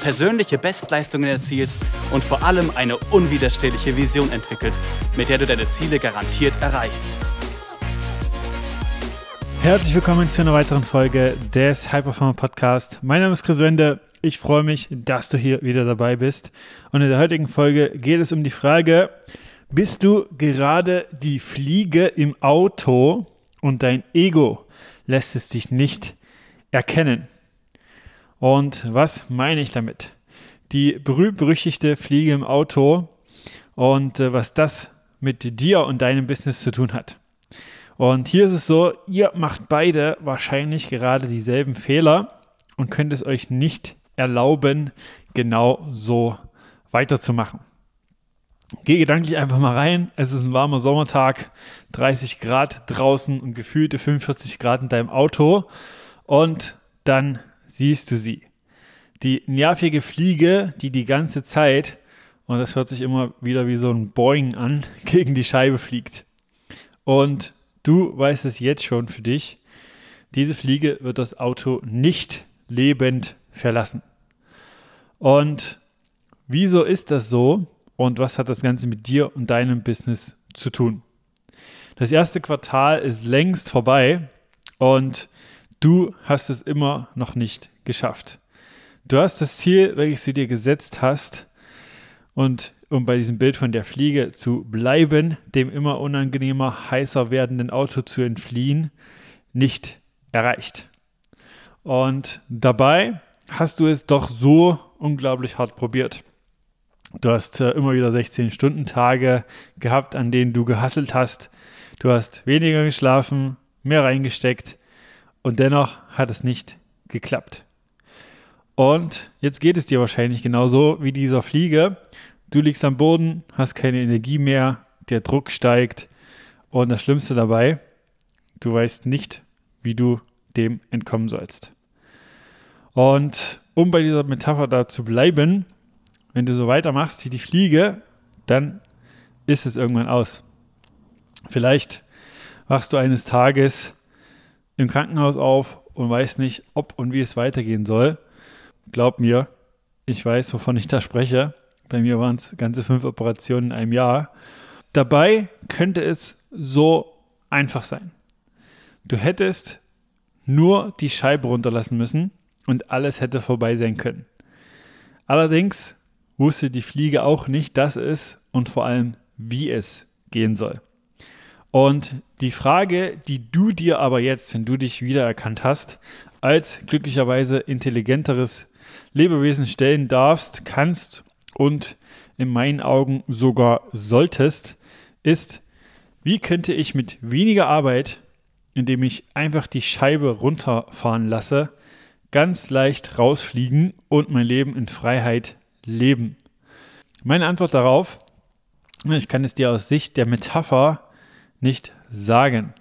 persönliche Bestleistungen erzielst und vor allem eine unwiderstehliche Vision entwickelst, mit der du deine Ziele garantiert erreichst. Herzlich willkommen zu einer weiteren Folge des High Performer Podcast. Mein Name ist Chris Wende. Ich freue mich, dass du hier wieder dabei bist. Und in der heutigen Folge geht es um die Frage, bist du gerade die Fliege im Auto und dein Ego lässt es dich nicht erkennen? Und was meine ich damit? Die berühmt-berüchtigte Fliege im Auto und äh, was das mit dir und deinem Business zu tun hat. Und hier ist es so, ihr macht beide wahrscheinlich gerade dieselben Fehler und könnt es euch nicht erlauben, genau so weiterzumachen. Geh gedanklich einfach mal rein. Es ist ein warmer Sommertag, 30 Grad draußen und gefühlte 45 Grad in deinem Auto. Und dann siehst du sie. Die nervige Fliege, die die ganze Zeit, und das hört sich immer wieder wie so ein Boing an, gegen die Scheibe fliegt. Und du weißt es jetzt schon für dich, diese Fliege wird das Auto nicht lebend verlassen. Und wieso ist das so? Und was hat das Ganze mit dir und deinem Business zu tun? Das erste Quartal ist längst vorbei und du hast es immer noch nicht geschafft. Du hast das Ziel, welches du dir gesetzt hast, und um bei diesem Bild von der Fliege zu bleiben, dem immer unangenehmer, heißer werdenden Auto zu entfliehen, nicht erreicht. Und dabei hast du es doch so unglaublich hart probiert. Du hast äh, immer wieder 16-Stunden-Tage gehabt, an denen du gehasselt hast. Du hast weniger geschlafen, mehr reingesteckt und dennoch hat es nicht geklappt. Und jetzt geht es dir wahrscheinlich genauso wie dieser Fliege. Du liegst am Boden, hast keine Energie mehr, der Druck steigt und das Schlimmste dabei, du weißt nicht, wie du dem entkommen sollst. Und um bei dieser Metapher da zu bleiben, wenn du so weitermachst wie die Fliege, dann ist es irgendwann aus. Vielleicht wachst du eines Tages im Krankenhaus auf und weiß nicht, ob und wie es weitergehen soll. Glaub mir, ich weiß, wovon ich da spreche. Bei mir waren es ganze fünf Operationen in einem Jahr. Dabei könnte es so einfach sein. Du hättest nur die Scheibe runterlassen müssen und alles hätte vorbei sein können. Allerdings wusste die Fliege auch nicht, dass es und vor allem wie es gehen soll. Und die Frage, die du dir aber jetzt, wenn du dich wiedererkannt hast, als glücklicherweise intelligenteres Lebewesen stellen darfst, kannst und in meinen Augen sogar solltest, ist, wie könnte ich mit weniger Arbeit, indem ich einfach die Scheibe runterfahren lasse, ganz leicht rausfliegen und mein Leben in Freiheit leben? Meine Antwort darauf, ich kann es dir aus Sicht der Metapher nicht sagen.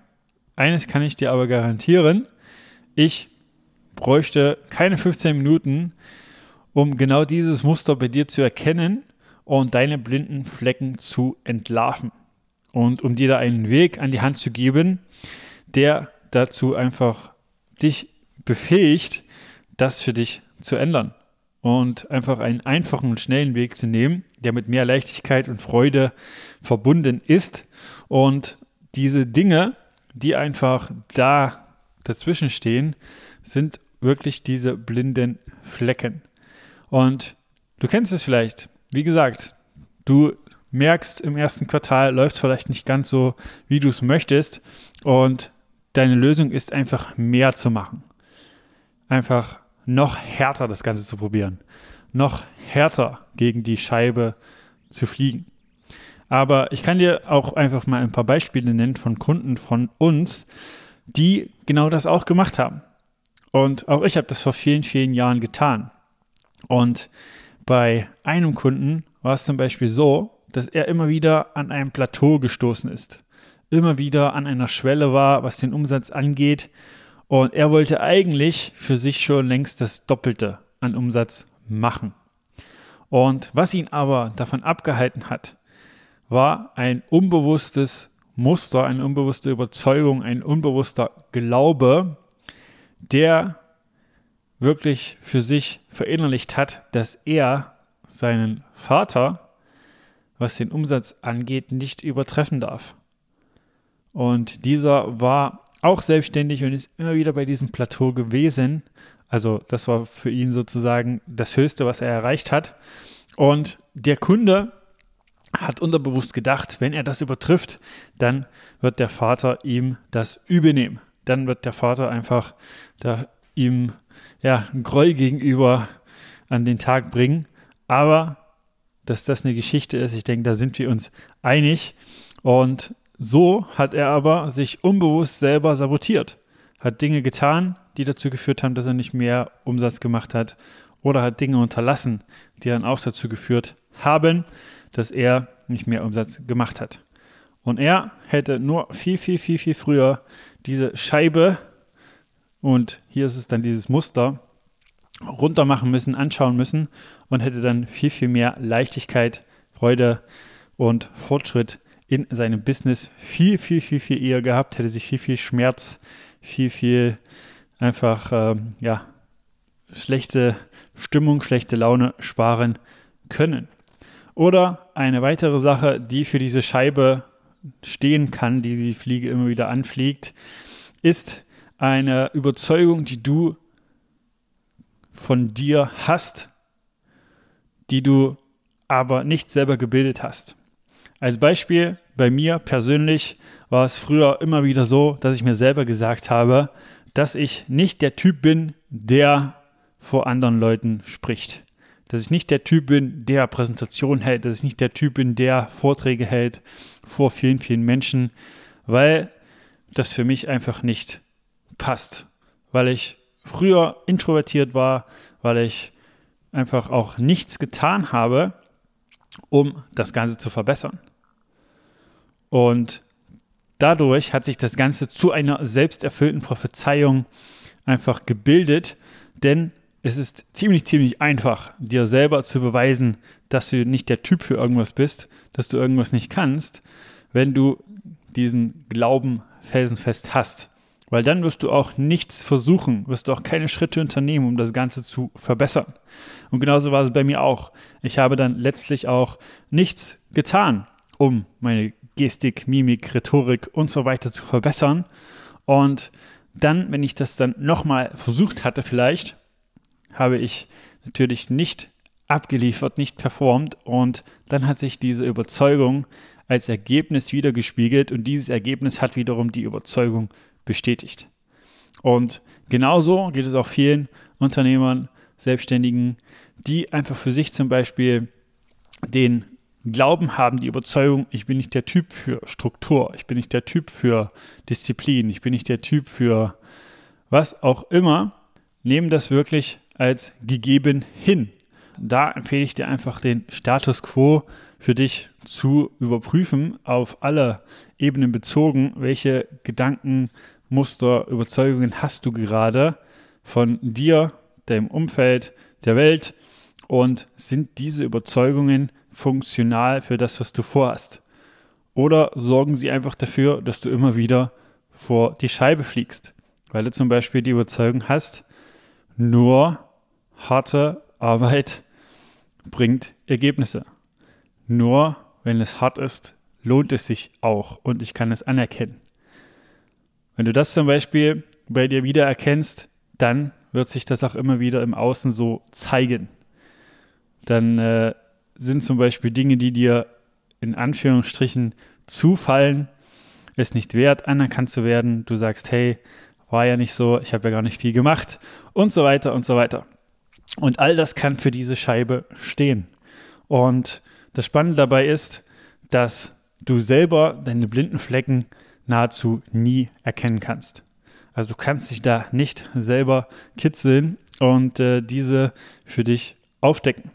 Eines kann ich dir aber garantieren, ich bräuchte keine 15 Minuten, um genau dieses Muster bei dir zu erkennen und deine blinden Flecken zu entlarven. Und um dir da einen Weg an die Hand zu geben, der dazu einfach dich befähigt, das für dich zu ändern. Und einfach einen einfachen und schnellen Weg zu nehmen, der mit mehr Leichtigkeit und Freude verbunden ist und diese Dinge, die einfach da dazwischen stehen, sind wirklich diese blinden Flecken. Und du kennst es vielleicht. Wie gesagt, du merkst im ersten Quartal läuft es vielleicht nicht ganz so, wie du es möchtest. Und deine Lösung ist einfach mehr zu machen. Einfach noch härter das Ganze zu probieren. Noch härter gegen die Scheibe zu fliegen. Aber ich kann dir auch einfach mal ein paar Beispiele nennen von Kunden von uns, die genau das auch gemacht haben. Und auch ich habe das vor vielen, vielen Jahren getan. Und bei einem Kunden war es zum Beispiel so, dass er immer wieder an einem Plateau gestoßen ist. immer wieder an einer Schwelle war, was den Umsatz angeht. Und er wollte eigentlich für sich schon längst das Doppelte an Umsatz machen. Und was ihn aber davon abgehalten hat, war ein unbewusstes Muster, eine unbewusste Überzeugung, ein unbewusster Glaube, der wirklich für sich verinnerlicht hat, dass er seinen Vater, was den Umsatz angeht, nicht übertreffen darf. Und dieser war auch selbstständig und ist immer wieder bei diesem Plateau gewesen. Also das war für ihn sozusagen das Höchste, was er erreicht hat. Und der Kunde hat unterbewusst gedacht, wenn er das übertrifft, dann wird der Vater ihm das übernehmen. Dann wird der Vater einfach da ihm ja, Groll gegenüber an den Tag bringen. Aber dass das eine Geschichte ist, ich denke, da sind wir uns einig. Und so hat er aber sich unbewusst selber sabotiert, hat Dinge getan, die dazu geführt haben, dass er nicht mehr Umsatz gemacht hat oder hat Dinge unterlassen, die dann auch dazu geführt haben, dass er nicht mehr Umsatz gemacht hat. Und er hätte nur viel, viel, viel, viel früher diese Scheibe und hier ist es dann dieses Muster runter machen müssen, anschauen müssen und hätte dann viel, viel mehr Leichtigkeit, Freude und Fortschritt in seinem Business viel, viel, viel, viel eher gehabt, hätte sich viel, viel Schmerz, viel, viel einfach, äh, ja, schlechte Stimmung, schlechte Laune sparen können. Oder eine weitere Sache, die für diese Scheibe stehen kann, die die Fliege immer wieder anfliegt, ist eine Überzeugung, die du von dir hast, die du aber nicht selber gebildet hast. Als Beispiel, bei mir persönlich war es früher immer wieder so, dass ich mir selber gesagt habe, dass ich nicht der Typ bin, der vor anderen Leuten spricht. Dass ich nicht der Typ bin, der Präsentation hält, dass ich nicht der Typ bin, der Vorträge hält vor vielen, vielen Menschen, weil das für mich einfach nicht passt. Weil ich früher introvertiert war, weil ich einfach auch nichts getan habe, um das Ganze zu verbessern. Und dadurch hat sich das Ganze zu einer selbsterfüllten Prophezeiung einfach gebildet, denn es ist ziemlich, ziemlich einfach, dir selber zu beweisen, dass du nicht der Typ für irgendwas bist, dass du irgendwas nicht kannst, wenn du diesen Glauben felsenfest hast. Weil dann wirst du auch nichts versuchen, wirst du auch keine Schritte unternehmen, um das Ganze zu verbessern. Und genauso war es bei mir auch. Ich habe dann letztlich auch nichts getan, um meine Gestik, Mimik, Rhetorik und so weiter zu verbessern. Und dann, wenn ich das dann nochmal versucht hatte, vielleicht, habe ich natürlich nicht abgeliefert, nicht performt und dann hat sich diese Überzeugung als Ergebnis wiedergespiegelt und dieses Ergebnis hat wiederum die Überzeugung bestätigt. Und genauso geht es auch vielen Unternehmern, Selbstständigen, die einfach für sich zum Beispiel den Glauben haben, die Überzeugung, ich bin nicht der Typ für Struktur, ich bin nicht der Typ für Disziplin, ich bin nicht der Typ für was auch immer, nehmen das wirklich als gegeben hin. Da empfehle ich dir einfach den Status quo für dich zu überprüfen, auf alle Ebenen bezogen, welche Gedanken, Muster, Überzeugungen hast du gerade von dir, deinem Umfeld, der Welt und sind diese Überzeugungen funktional für das, was du vorhast? Oder sorgen sie einfach dafür, dass du immer wieder vor die Scheibe fliegst, weil du zum Beispiel die Überzeugung hast, nur harte Arbeit bringt Ergebnisse. Nur wenn es hart ist, lohnt es sich auch und ich kann es anerkennen. Wenn du das zum Beispiel bei dir wieder erkennst, dann wird sich das auch immer wieder im Außen so zeigen. Dann äh, sind zum Beispiel Dinge, die dir in Anführungsstrichen zufallen, es nicht wert, anerkannt zu werden. Du sagst, hey, war ja nicht so, ich habe ja gar nicht viel gemacht und so weiter und so weiter. Und all das kann für diese Scheibe stehen. Und das Spannende dabei ist, dass du selber deine blinden Flecken nahezu nie erkennen kannst. Also du kannst dich da nicht selber kitzeln und äh, diese für dich aufdecken.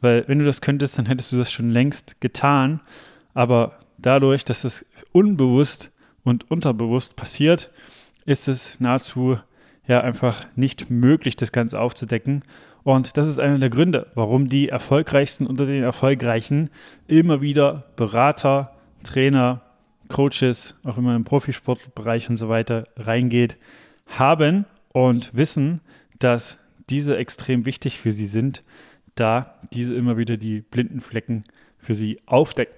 Weil wenn du das könntest, dann hättest du das schon längst getan. Aber dadurch, dass es unbewusst und unterbewusst passiert, ist es nahezu ja einfach nicht möglich, das Ganze aufzudecken. Und das ist einer der Gründe, warum die erfolgreichsten unter den Erfolgreichen immer wieder Berater, Trainer, Coaches, auch immer im Profisportbereich und so weiter reingeht, haben und wissen, dass diese extrem wichtig für sie sind, da diese immer wieder die blinden Flecken für sie aufdecken.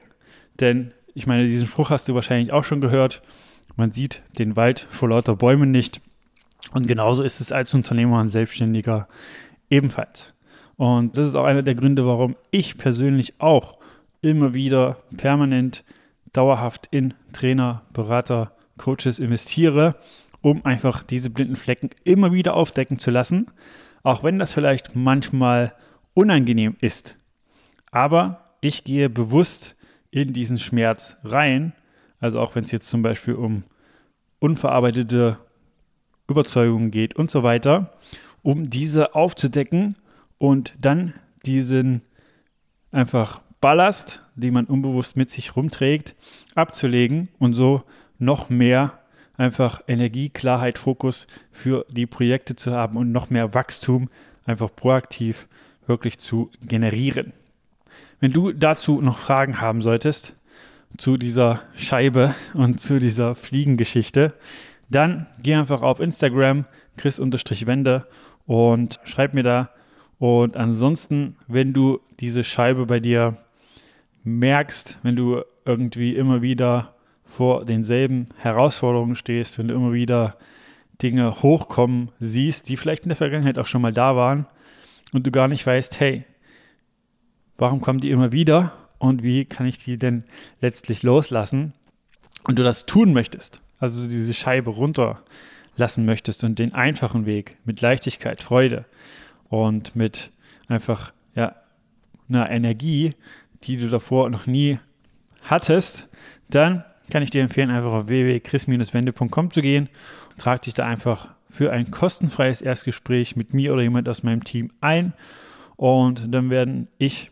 Denn ich meine, diesen Spruch hast du wahrscheinlich auch schon gehört. Man sieht den Wald vor lauter Bäumen nicht. Und genauso ist es als Unternehmer und Selbstständiger ebenfalls. Und das ist auch einer der Gründe, warum ich persönlich auch immer wieder permanent, dauerhaft in Trainer, Berater, Coaches investiere, um einfach diese blinden Flecken immer wieder aufdecken zu lassen, auch wenn das vielleicht manchmal unangenehm ist. Aber ich gehe bewusst in diesen Schmerz rein, also auch wenn es jetzt zum Beispiel um unverarbeitete Überzeugungen geht und so weiter, um diese aufzudecken und dann diesen einfach Ballast, den man unbewusst mit sich rumträgt, abzulegen und so noch mehr einfach Energie, Klarheit, Fokus für die Projekte zu haben und noch mehr Wachstum einfach proaktiv wirklich zu generieren. Wenn du dazu noch Fragen haben solltest, zu dieser Scheibe und zu dieser Fliegengeschichte, dann geh einfach auf Instagram, chris-wende und schreib mir da. Und ansonsten, wenn du diese Scheibe bei dir merkst, wenn du irgendwie immer wieder vor denselben Herausforderungen stehst, wenn du immer wieder Dinge hochkommen siehst, die vielleicht in der Vergangenheit auch schon mal da waren und du gar nicht weißt, hey, warum kommen die immer wieder und wie kann ich die denn letztlich loslassen und du das tun möchtest, also diese Scheibe runterlassen möchtest und den einfachen Weg mit Leichtigkeit, Freude und mit einfach ja, einer Energie, die du davor noch nie hattest, dann kann ich dir empfehlen, einfach auf www.chris-wende.com zu gehen und trag dich da einfach für ein kostenfreies Erstgespräch mit mir oder jemand aus meinem Team ein. Und dann werden ich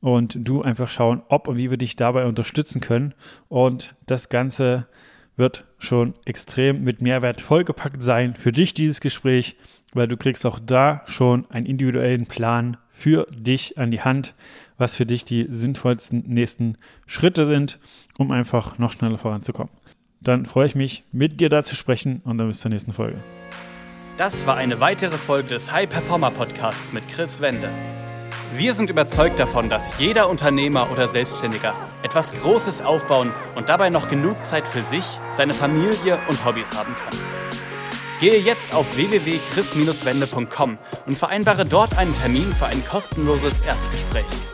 und du einfach schauen, ob und wie wir dich dabei unterstützen können. Und das Ganze wird schon extrem mit Mehrwert vollgepackt sein für dich, dieses Gespräch, weil du kriegst auch da schon einen individuellen Plan für dich an die Hand, was für dich die sinnvollsten nächsten Schritte sind, um einfach noch schneller voranzukommen. Dann freue ich mich, mit dir da zu sprechen und dann bis zur nächsten Folge. Das war eine weitere Folge des High Performer Podcasts mit Chris Wende. Wir sind überzeugt davon, dass jeder Unternehmer oder Selbstständiger etwas Großes aufbauen und dabei noch genug Zeit für sich, seine Familie und Hobbys haben kann. Gehe jetzt auf www.chris-wende.com und vereinbare dort einen Termin für ein kostenloses Erstgespräch.